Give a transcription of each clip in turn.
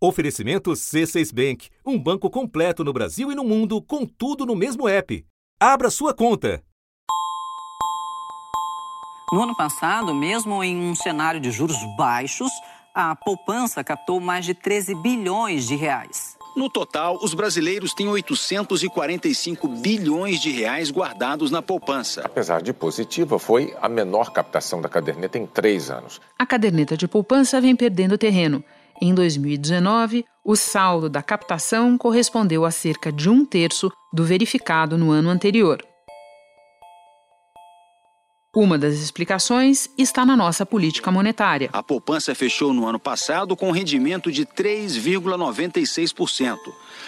Oferecimento C6 Bank, um banco completo no Brasil e no mundo, com tudo no mesmo app. Abra sua conta. No ano passado, mesmo em um cenário de juros baixos, a poupança captou mais de 13 bilhões de reais. No total, os brasileiros têm 845 bilhões de reais guardados na poupança. Apesar de positiva, foi a menor captação da caderneta em três anos. A caderneta de poupança vem perdendo terreno. Em 2019, o saldo da captação correspondeu a cerca de um terço do verificado no ano anterior. Uma das explicações está na nossa política monetária. A poupança fechou no ano passado com um rendimento de 3,96%.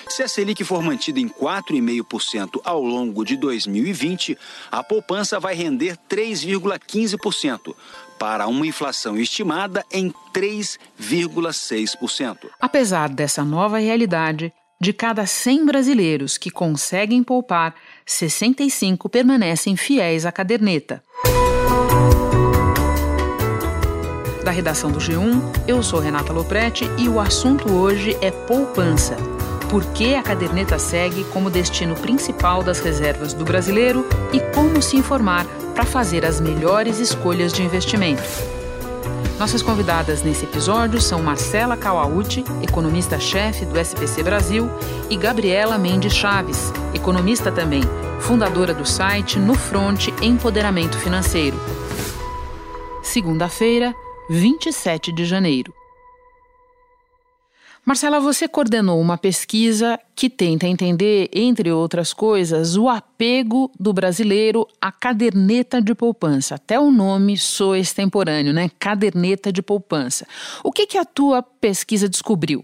Se a Selic for mantida em 4,5% ao longo de 2020, a poupança vai render 3,15%, para uma inflação estimada em 3,6%. Apesar dessa nova realidade, de cada 100 brasileiros que conseguem poupar, 65 permanecem fiéis à caderneta. Da redação do G1, eu sou Renata Loprete e o assunto hoje é poupança. Por que a caderneta segue como destino principal das reservas do brasileiro e como se informar para fazer as melhores escolhas de investimento. Nossas convidadas nesse episódio são Marcela Kawauchi, economista-chefe do SPC Brasil, e Gabriela Mendes Chaves, economista também, fundadora do site No Front Empoderamento Financeiro. Segunda-feira, 27 de janeiro. Marcela, você coordenou uma pesquisa que tenta entender, entre outras coisas, o apego do brasileiro à caderneta de poupança. Até o nome soa extemporâneo, né? Caderneta de poupança. O que, que a tua pesquisa descobriu?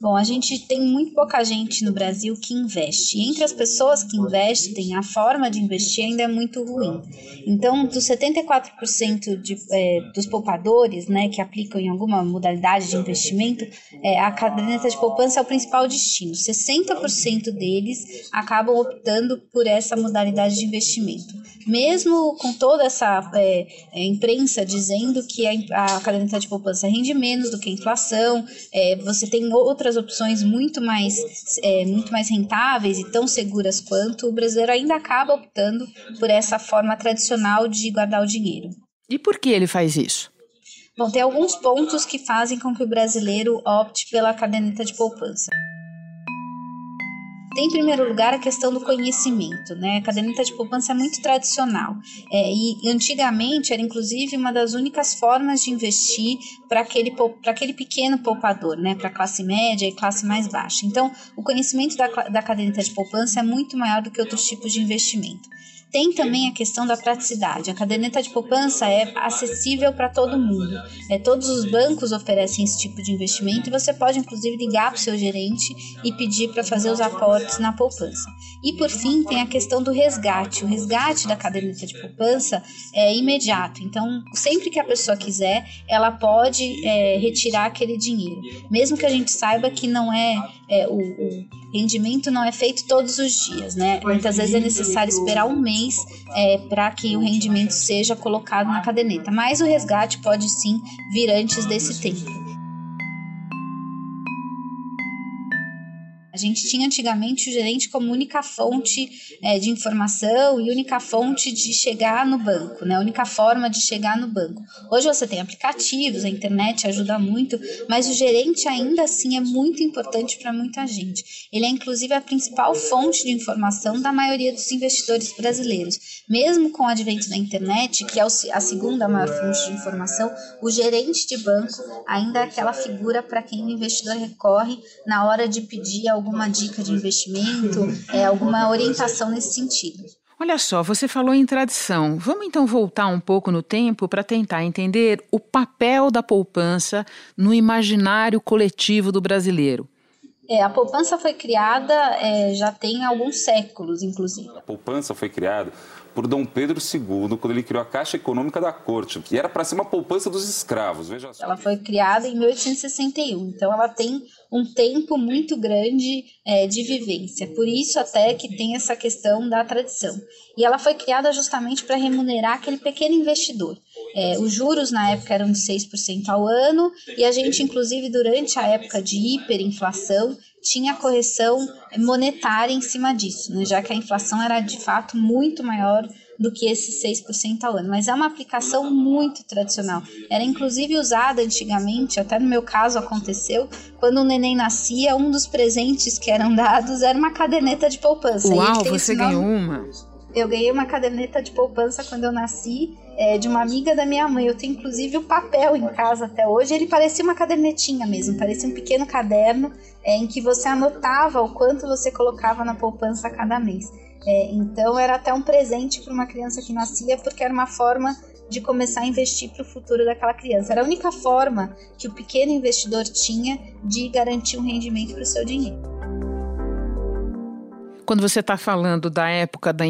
Bom, a gente tem muito pouca gente no Brasil que investe. E entre as pessoas que investem, a forma de investir ainda é muito ruim. Então, dos 74% de, é, dos poupadores né, que aplicam em alguma modalidade de investimento, é, a caderneta de poupança é o principal destino. 60% deles acabam optando por essa modalidade de investimento. Mesmo com toda essa é, é imprensa dizendo que a, a caderneta de poupança rende menos do que a inflação, é, você tem outras outras opções muito mais, é, muito mais rentáveis e tão seguras quanto, o brasileiro ainda acaba optando por essa forma tradicional de guardar o dinheiro. E por que ele faz isso? Bom, tem alguns pontos que fazem com que o brasileiro opte pela caderneta de poupança. Tem, em primeiro lugar, a questão do conhecimento, né? A caderneta de poupança é muito tradicional é, e antigamente era, inclusive, uma das únicas formas de investir para aquele, aquele pequeno poupador, né? Para classe média e classe mais baixa. Então, o conhecimento da, da caderneta de poupança é muito maior do que outros tipos de investimento. Tem também a questão da praticidade. A caderneta de poupança é acessível para todo mundo. É, todos os bancos oferecem esse tipo de investimento e você pode, inclusive, ligar para o seu gerente e pedir para fazer os aportes na poupança. E, por fim, tem a questão do resgate. O resgate da caderneta de poupança é imediato. Então, sempre que a pessoa quiser, ela pode é, retirar aquele dinheiro. Mesmo que a gente saiba que não é, é o, o rendimento não é feito todos os dias, né? Muitas vezes é necessário esperar um mês é, para que o rendimento seja colocado na caderneta, mas o resgate pode sim vir antes desse tempo. A gente tinha antigamente o gerente como única fonte é, de informação e única fonte de chegar no banco, né? única forma de chegar no banco. Hoje você tem aplicativos, a internet ajuda muito, mas o gerente ainda assim é muito importante para muita gente. Ele é inclusive a principal fonte de informação da maioria dos investidores brasileiros. Mesmo com o advento da internet, que é a segunda maior fonte de informação, o gerente de banco ainda é aquela figura para quem o investidor recorre na hora de pedir algum alguma dica de investimento, é, alguma orientação nesse sentido. Olha só, você falou em tradição. Vamos então voltar um pouco no tempo para tentar entender o papel da poupança no imaginário coletivo do brasileiro. É, a poupança foi criada é, já tem alguns séculos, inclusive. A poupança foi criada por Dom Pedro II quando ele criou a Caixa Econômica da Corte, que era para ser uma poupança dos escravos. Veja só. Ela foi criada em 1861, então ela tem um tempo muito grande é, de vivência. Por isso até que tem essa questão da tradição. E ela foi criada justamente para remunerar aquele pequeno investidor. É, os juros na época eram de 6% ao ano, e a gente, inclusive, durante a época de hiperinflação, tinha correção monetária em cima disso, né, já que a inflação era de fato muito maior do que esses 6% ao ano. Mas é uma aplicação muito tradicional. Era inclusive usada antigamente, até no meu caso aconteceu, quando o neném nascia, um dos presentes que eram dados era uma caderneta de poupança. Uau, você ganhou uma? Eu ganhei uma caderneta de poupança quando eu nasci, é, de uma amiga da minha mãe. Eu tenho inclusive o papel em casa até hoje. Ele parecia uma cadernetinha mesmo, parecia um pequeno caderno é, em que você anotava o quanto você colocava na poupança cada mês. É, então era até um presente para uma criança que nascia, porque era uma forma de começar a investir para o futuro daquela criança. Era a única forma que o pequeno investidor tinha de garantir um rendimento para o seu dinheiro. Quando você está falando da época da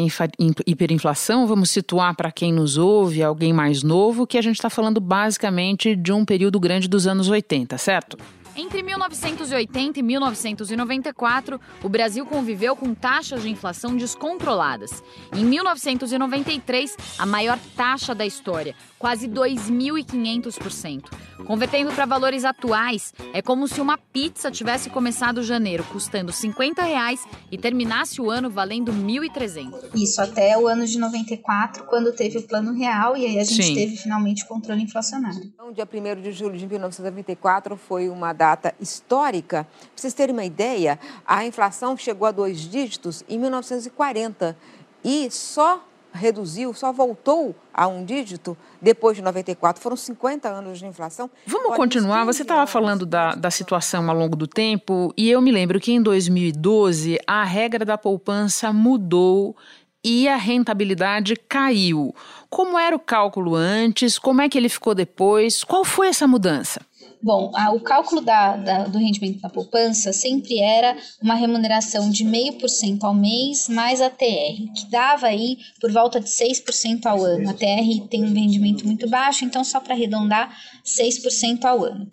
hiperinflação, vamos situar para quem nos ouve, alguém mais novo, que a gente está falando basicamente de um período grande dos anos 80, certo? Entre 1980 e 1994, o Brasil conviveu com taxas de inflação descontroladas. Em 1993, a maior taxa da história, quase 2.500%. Convertendo para valores atuais, é como se uma pizza tivesse começado janeiro custando 50 reais e terminasse o ano valendo 1.300. Isso até o ano de 94, quando teve o Plano Real e aí a gente Sim. teve finalmente o controle inflacionário. Então, dia 1 de julho de 1994 foi uma data histórica. Para vocês terem uma ideia, a inflação chegou a dois dígitos em 1940 e só reduziu, só voltou a um dígito depois de 94. Foram 50 anos de inflação. Vamos continuar. Você estava falando da, da situação ao longo do tempo e eu me lembro que em 2012 a regra da poupança mudou e a rentabilidade caiu. Como era o cálculo antes? Como é que ele ficou depois? Qual foi essa mudança? Bom, a, o cálculo da, da, do rendimento da poupança sempre era uma remuneração de 0,5% ao mês mais a TR, que dava aí por volta de 6% ao ano. A TR tem um rendimento muito baixo, então só para arredondar, 6% ao ano.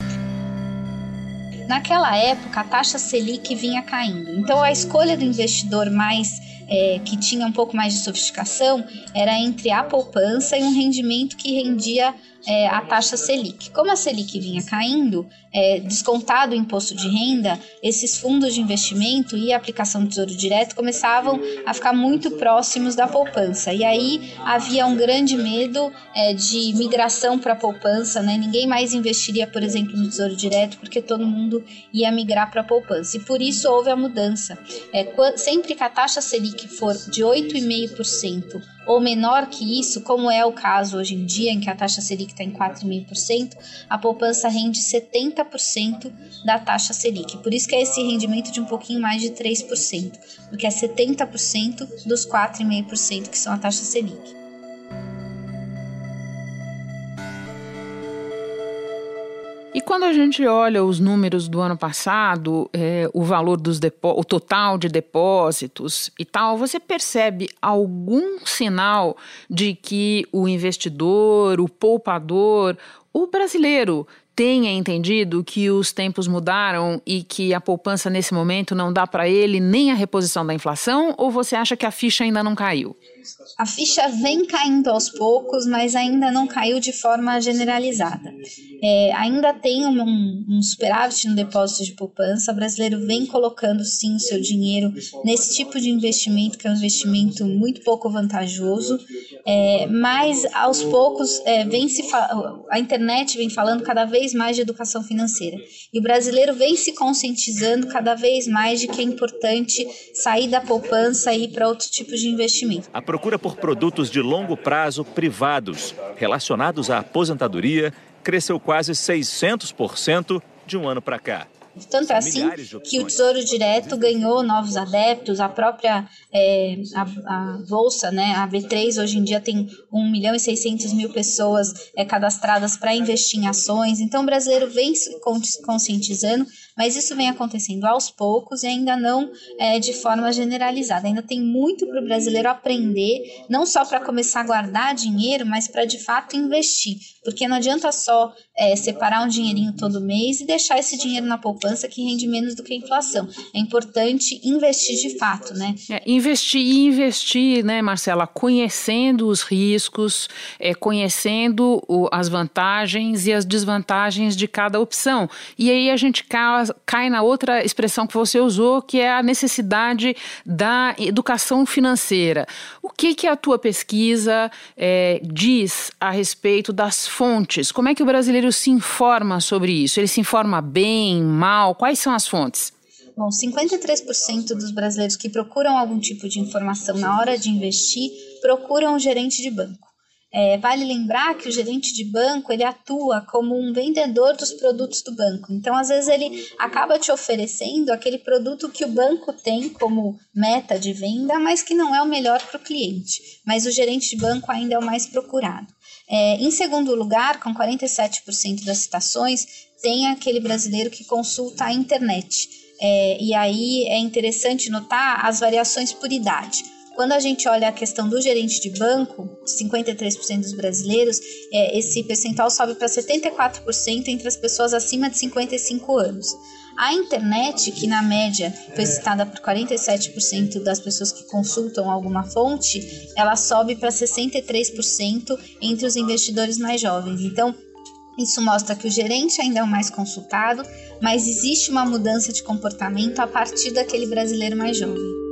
Naquela época, a taxa Selic vinha caindo, então a escolha do investidor mais é, que tinha um pouco mais de sofisticação era entre a poupança e um rendimento que rendia é, a taxa Selic. Como a Selic vinha caindo, é, descontado o imposto de renda, esses fundos de investimento e a aplicação do tesouro direto começavam a ficar muito próximos da poupança. E aí havia um grande medo é, de migração para a poupança, né? ninguém mais investiria, por exemplo, no tesouro direto, porque todo mundo ia migrar para a poupança. E por isso houve a mudança. É, sempre que a taxa Selic for de 8,5%, ou menor que isso, como é o caso hoje em dia, em que a taxa Selic está em 4,5%, a poupança rende 70% da taxa Selic. Por isso que é esse rendimento de um pouquinho mais de 3%, porque é 70% dos 4,5% que são a taxa Selic. Quando a gente olha os números do ano passado, é, o valor dos o total de depósitos e tal, você percebe algum sinal de que o investidor, o poupador, o brasileiro tenha entendido que os tempos mudaram e que a poupança nesse momento não dá para ele nem a reposição da inflação? Ou você acha que a ficha ainda não caiu? A ficha vem caindo aos poucos, mas ainda não caiu de forma generalizada. É, ainda tem um, um, superávit no depósito de poupança. O brasileiro vem colocando sim o seu dinheiro nesse tipo de investimento, que é um investimento muito pouco vantajoso, é, mas aos poucos é, vem se a internet vem falando cada vez mais de educação financeira e o brasileiro vem se conscientizando cada vez mais de que é importante sair da poupança e ir para outro tipo de investimento. A procura por produtos de longo prazo privados relacionados à aposentadoria cresceu quase 600% de um ano para cá. Tanto é assim que o Tesouro Direto ganhou novos adeptos, a própria é, a, a, Bolsa, né, a B3, hoje em dia tem 1 milhão e 600 mil pessoas é, cadastradas para investir em ações. Então, o brasileiro vem se conscientizando, mas isso vem acontecendo aos poucos e ainda não é, de forma generalizada. Ainda tem muito para o brasileiro aprender, não só para começar a guardar dinheiro, mas para de fato investir. Porque não adianta só é, separar um dinheirinho todo mês e deixar esse dinheiro na poupança que rende menos do que a inflação. É importante investir de fato, né? É, investir e investir, né, Marcela, conhecendo os riscos, é, conhecendo o, as vantagens e as desvantagens de cada opção. E aí a gente cai, cai na outra expressão que você usou, que é a necessidade da educação financeira. O que, que a tua pesquisa é, diz a respeito das fontes? Como é que o brasileiro se informa sobre isso? Ele se informa bem, mal? Quais são as fontes? Bom, 53% dos brasileiros que procuram algum tipo de informação na hora de investir procuram um gerente de banco. É, vale lembrar que o gerente de banco ele atua como um vendedor dos produtos do banco. Então, às vezes, ele acaba te oferecendo aquele produto que o banco tem como meta de venda, mas que não é o melhor para o cliente. Mas o gerente de banco ainda é o mais procurado. É, em segundo lugar, com 47% das citações, tem aquele brasileiro que consulta a internet. É, e aí é interessante notar as variações por idade. Quando a gente olha a questão do gerente de banco, 53% dos brasileiros, é, esse percentual sobe para 74% entre as pessoas acima de 55 anos. A internet, que na média foi citada por 47% das pessoas que consultam alguma fonte, ela sobe para 63% entre os investidores mais jovens. Então, isso mostra que o gerente ainda é o mais consultado, mas existe uma mudança de comportamento a partir daquele brasileiro mais jovem.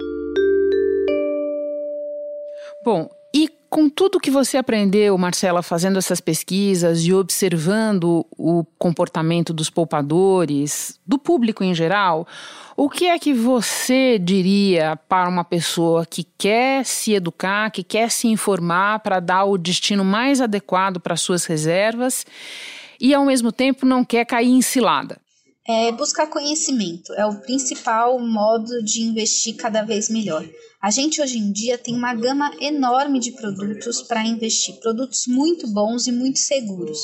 Bom, e com tudo que você aprendeu, Marcela, fazendo essas pesquisas e observando o comportamento dos poupadores, do público em geral, o que é que você diria para uma pessoa que quer se educar, que quer se informar para dar o destino mais adequado para suas reservas e ao mesmo tempo não quer cair em cilada? É buscar conhecimento é o principal modo de investir cada vez melhor. A gente hoje em dia tem uma gama enorme de produtos para investir, produtos muito bons e muito seguros.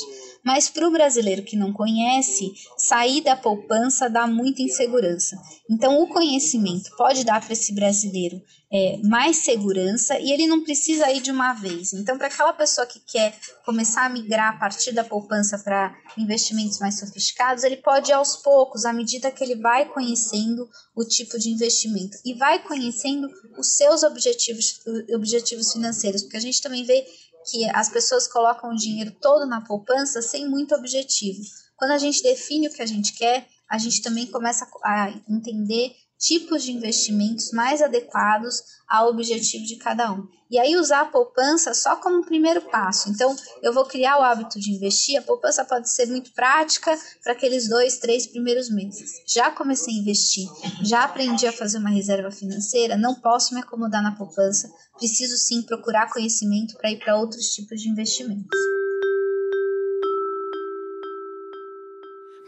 Mas para o brasileiro que não conhece, sair da poupança dá muita insegurança. Então, o conhecimento pode dar para esse brasileiro é, mais segurança e ele não precisa ir de uma vez. Então, para aquela pessoa que quer começar a migrar a partir da poupança para investimentos mais sofisticados, ele pode ir aos poucos, à medida que ele vai conhecendo o tipo de investimento e vai conhecendo os seus objetivos, objetivos financeiros, porque a gente também vê que as pessoas colocam o dinheiro todo na poupança sem muito objetivo. Quando a gente define o que a gente quer, a gente também começa a entender tipos de investimentos mais adequados ao objetivo de cada um. E aí usar a poupança só como primeiro passo. Então, eu vou criar o hábito de investir. A poupança pode ser muito prática para aqueles dois, três primeiros meses. Já comecei a investir, já aprendi a fazer uma reserva financeira, não posso me acomodar na poupança. Preciso sim procurar conhecimento para ir para outros tipos de investimentos.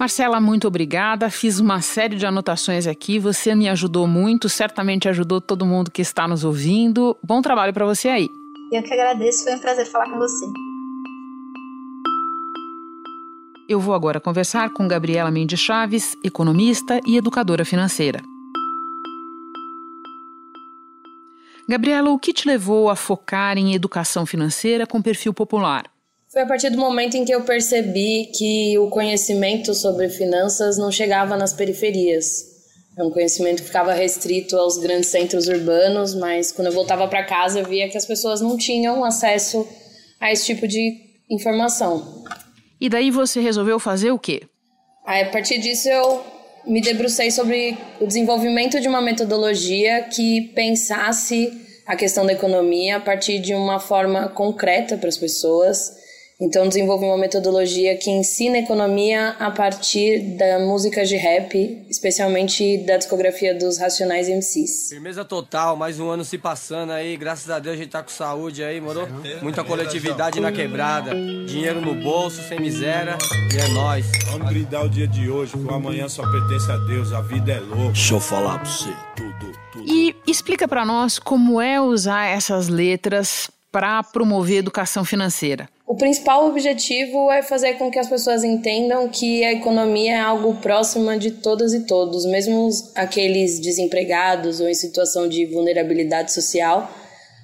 Marcela, muito obrigada. Fiz uma série de anotações aqui. Você me ajudou muito, certamente ajudou todo mundo que está nos ouvindo. Bom trabalho para você aí. Eu que agradeço, foi um prazer falar com você. Eu vou agora conversar com Gabriela Mendes Chaves, economista e educadora financeira. Gabriela, o que te levou a focar em educação financeira com perfil popular? Foi a partir do momento em que eu percebi que o conhecimento sobre finanças não chegava nas periferias. É um conhecimento que ficava restrito aos grandes centros urbanos, mas quando eu voltava para casa eu via que as pessoas não tinham acesso a esse tipo de informação. E daí você resolveu fazer o quê? Aí, a partir disso eu me debrucei sobre o desenvolvimento de uma metodologia que pensasse a questão da economia a partir de uma forma concreta para as pessoas Então, desenvolvi uma metodologia que ensina economia a partir da música de rap, especialmente da discografia dos Racionais MCs. Firmeza total, mais um ano se passando aí, graças a Deus a gente tá com saúde aí, moro? Muita coletividade na quebrada, dinheiro no bolso, sem miséria, e é nóis. Vamos brindar o dia de hoje, que o amanhã só pertence a Deus, a vida é louca. Deixa eu falar pra você, tudo, tudo. E explica para nós como é usar essas letras para promover educação financeira. O principal objetivo é fazer com que as pessoas entendam que a economia é algo próximo de todas e todos, mesmo aqueles desempregados ou em situação de vulnerabilidade social,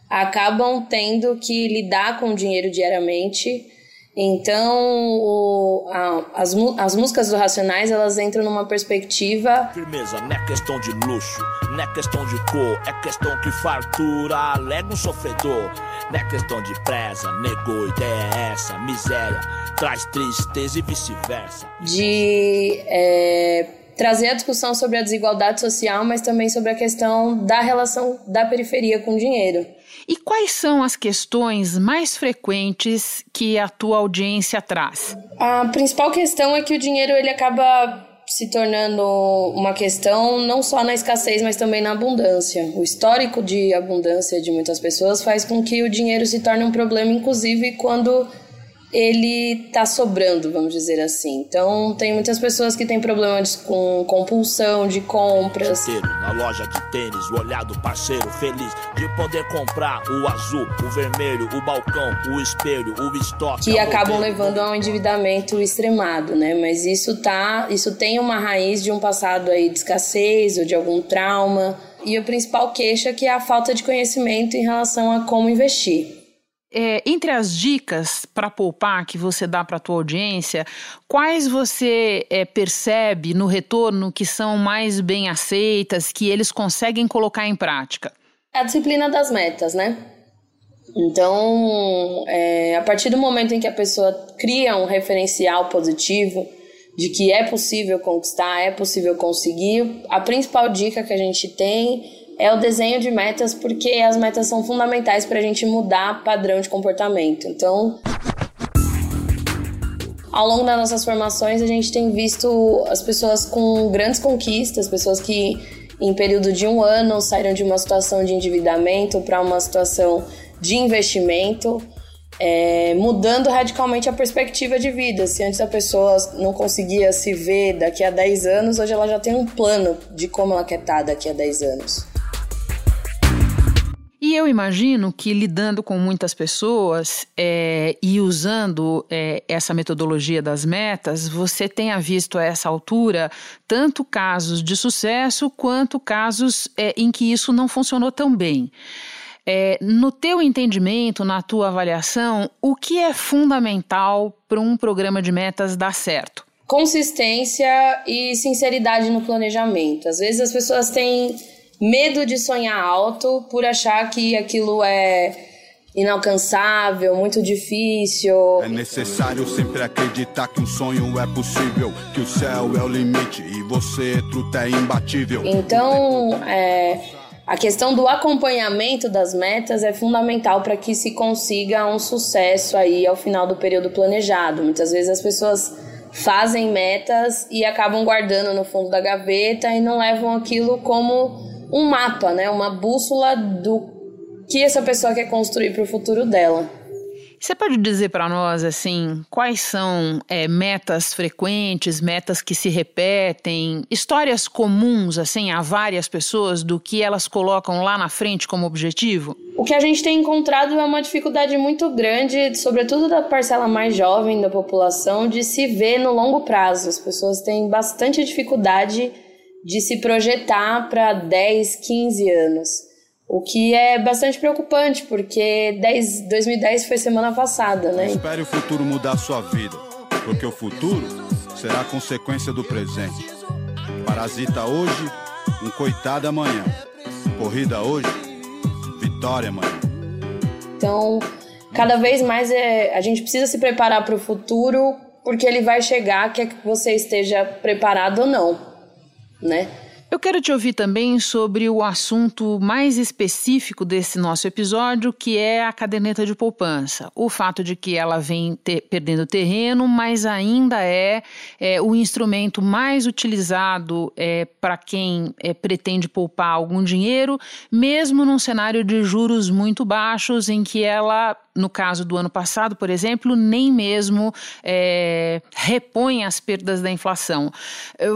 acabam tendo que lidar com o dinheiro diariamente então, o, a, as, as músicas do Racionais, elas entram numa perspectiva... Firmeza, não é questão de luxo, não é questão de cor, é questão que fartura alega um sofredor. Não é questão de presa, negou, ideia é essa, miséria, traz tristeza e vice-versa. De... É, trazer a discussão sobre a desigualdade social, mas também sobre a questão da relação da periferia com o dinheiro. E quais são as questões mais frequentes que a tua audiência traz? A principal questão é que o dinheiro ele acaba se tornando uma questão não só na escassez, mas também na abundância. O histórico de abundância de muitas pessoas faz com que o dinheiro se torne um problema, inclusive quando ele tá sobrando, vamos dizer assim. Então, tem muitas pessoas que têm problemas com compulsão de compras. Na loja de tênis, o olhar do parceiro feliz de poder comprar o azul, o vermelho, o balcão, o espelho, o estoque. Que acabam levando a um endividamento extremado, né? Mas isso tá, isso tem uma raiz de um passado aí de escassez ou de algum trauma. E o principal queixa é que é a falta de conhecimento em relação a como investir. É, entre as dicas para poupar que você dá para a tua audiência, quais você é, percebe no retorno que são mais bem aceitas, que eles conseguem colocar em prática? A disciplina das metas, né? Então, é, a partir do momento em que a pessoa cria um referencial positivo de que é possível conquistar, é possível conseguir, a principal dica que a gente tem é o desenho de metas, porque as metas são fundamentais para a gente mudar padrão de comportamento. Então, ao longo das nossas formações, a gente tem visto as pessoas com grandes conquistas, pessoas que em período de um ano saíram de uma situação de endividamento para uma situação de investimento, é, mudando radicalmente a perspectiva de vida. Se antes a pessoa não conseguia se ver daqui a 10 anos, hoje ela já tem um plano de como ela quer estar daqui a 10 anos. E eu imagino que lidando com muitas pessoas é, e usando é, essa metodologia das metas, você tenha visto a essa altura tanto casos de sucesso quanto casos é, em que isso não funcionou tão bem. É, no teu entendimento, na tua avaliação, o que é fundamental para um programa de metas dar certo? Consistência e sinceridade no planejamento. Às vezes as pessoas têm medo de sonhar alto por achar que aquilo é inalcançável, muito difícil. É necessário sempre acreditar que um sonho é possível, que o céu é o limite e você, truta, é imbatível. Então, é, a questão do acompanhamento das metas é fundamental para que se consiga um sucesso aí ao final do período planejado. Muitas vezes as pessoas fazem metas e acabam guardando no fundo da gaveta e não levam aquilo como um mapa, né? Uma bússola do que essa pessoa quer construir para o futuro dela. Você pode dizer para nós, assim, quais são é, metas frequentes, metas que se repetem, histórias comuns, assim, a várias pessoas do que elas colocam lá na frente como objetivo? O que a gente tem encontrado é uma dificuldade muito grande, sobretudo da parcela mais jovem da população, de se ver no longo prazo. As pessoas têm bastante dificuldade de se projetar para 10, 15 anos. O que é bastante preocupante, porque 10, 2010 foi semana passada, né? Espere o futuro mudar a sua vida, porque o futuro será consequência do presente. Parasita hoje, um coitado amanhã. Corrida hoje, vitória amanhã. Então, cada vez mais é, a gente precisa se preparar para o futuro, porque ele vai chegar, quer que você esteja preparado ou não né? Eu quero te ouvir também sobre o assunto mais específico desse nosso episódio, que é a caderneta de poupança. O fato de que ela vem ter, perdendo terreno, mas ainda é, é o instrumento mais utilizado é, para quem é, pretende poupar algum dinheiro, mesmo num cenário de juros muito baixos, em que ela no caso do ano passado, por exemplo, nem mesmo é, repõe as perdas da inflação.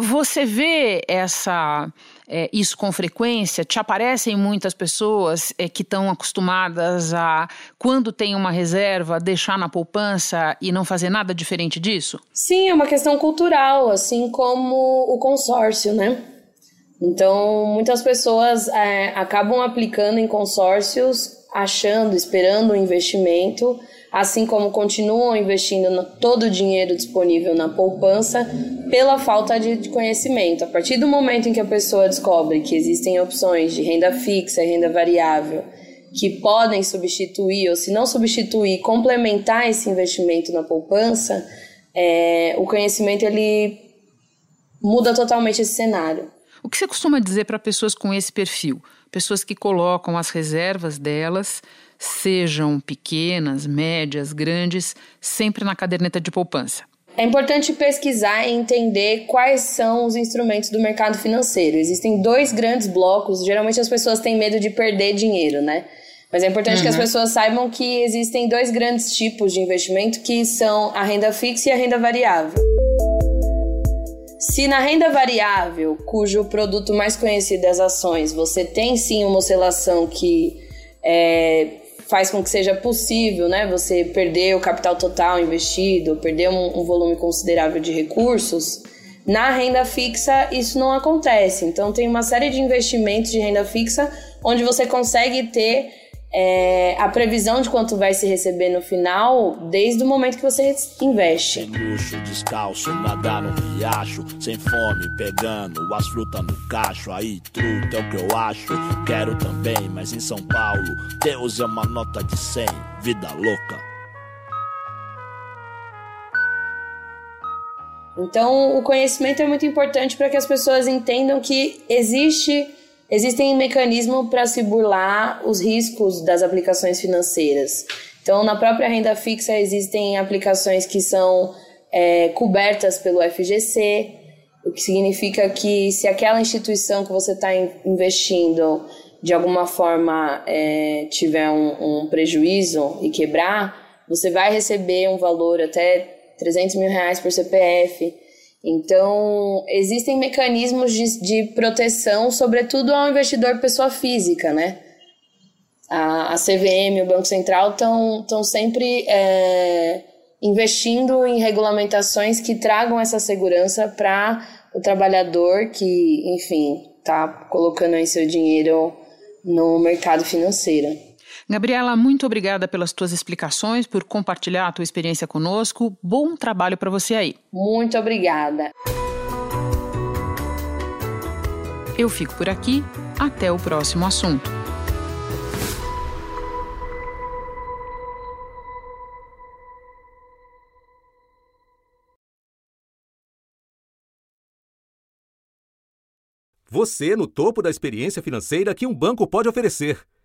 Você vê essa é, isso com frequência? Te aparecem muitas pessoas é, que estão acostumadas a, quando tem uma reserva, deixar na poupança e não fazer nada diferente disso? Sim, é uma questão cultural, assim como o consórcio, né? Então, muitas pessoas é, acabam aplicando em consórcios achando, esperando um investimento, assim como continuam investindo no, todo o dinheiro disponível na poupança pela falta de conhecimento. A partir do momento em que a pessoa descobre que existem opções de renda fixa e renda variável que podem substituir, ou se não substituir, complementar esse investimento na poupança, é, o conhecimento ele muda totalmente esse cenário. O que você costuma dizer para pessoas com esse perfil? pessoas que colocam as reservas delas, sejam pequenas, médias, grandes, sempre na caderneta de poupança. É importante pesquisar e entender quais são os instrumentos do mercado financeiro. Existem dois grandes blocos. Geralmente as pessoas têm medo de perder dinheiro, né? Mas é importante uhum. que as uhum. pessoas saibam que existem dois grandes tipos de investimento, que são a renda fixa e a renda variável. Se na renda variável, cujo produto mais conhecido é as ações, você tem sim uma oscilação que é, faz com que seja possível né, você perder o capital total investido, perder um, um volume considerável de recursos, na renda fixa isso não acontece. Então tem uma série de investimentos de renda fixa onde você consegue ter é, a previsão de quanto vai se receber no final desde o momento que você investe. Sem luxo, descalço, nadar no riacho, sem fome, pegando as frutas no cacho. Aí, truta é o que eu acho. Quero também, mas em São Paulo, Deus é uma nota de 100, vida louca. Então, o conhecimento é muito importante para que as pessoas entendam que existe existem mecanismos para se burlar os riscos das aplicações financeiras. Então, na própria renda fixa existem aplicações que são é, cobertas pelo FGC, o que significa que se aquela instituição que você está investindo de alguma forma é, tiver um, um, prejuízo e quebrar, você vai receber um valor até 300 mil reais por CPF. Então, existem mecanismos de, de proteção, sobretudo ao investidor pessoa física, né? A, a CVM, o Banco Central estão sempre é, investindo em regulamentações que tragam essa segurança para o trabalhador que, enfim, está colocando aí seu dinheiro no mercado financeiro. Gabriela, muito obrigada pelas tuas explicações, por compartilhar a tua experiência conosco. Bom trabalho para você aí. Muito obrigada. Eu fico por aqui. Até o próximo assunto. Você no topo da experiência financeira que um banco pode oferecer.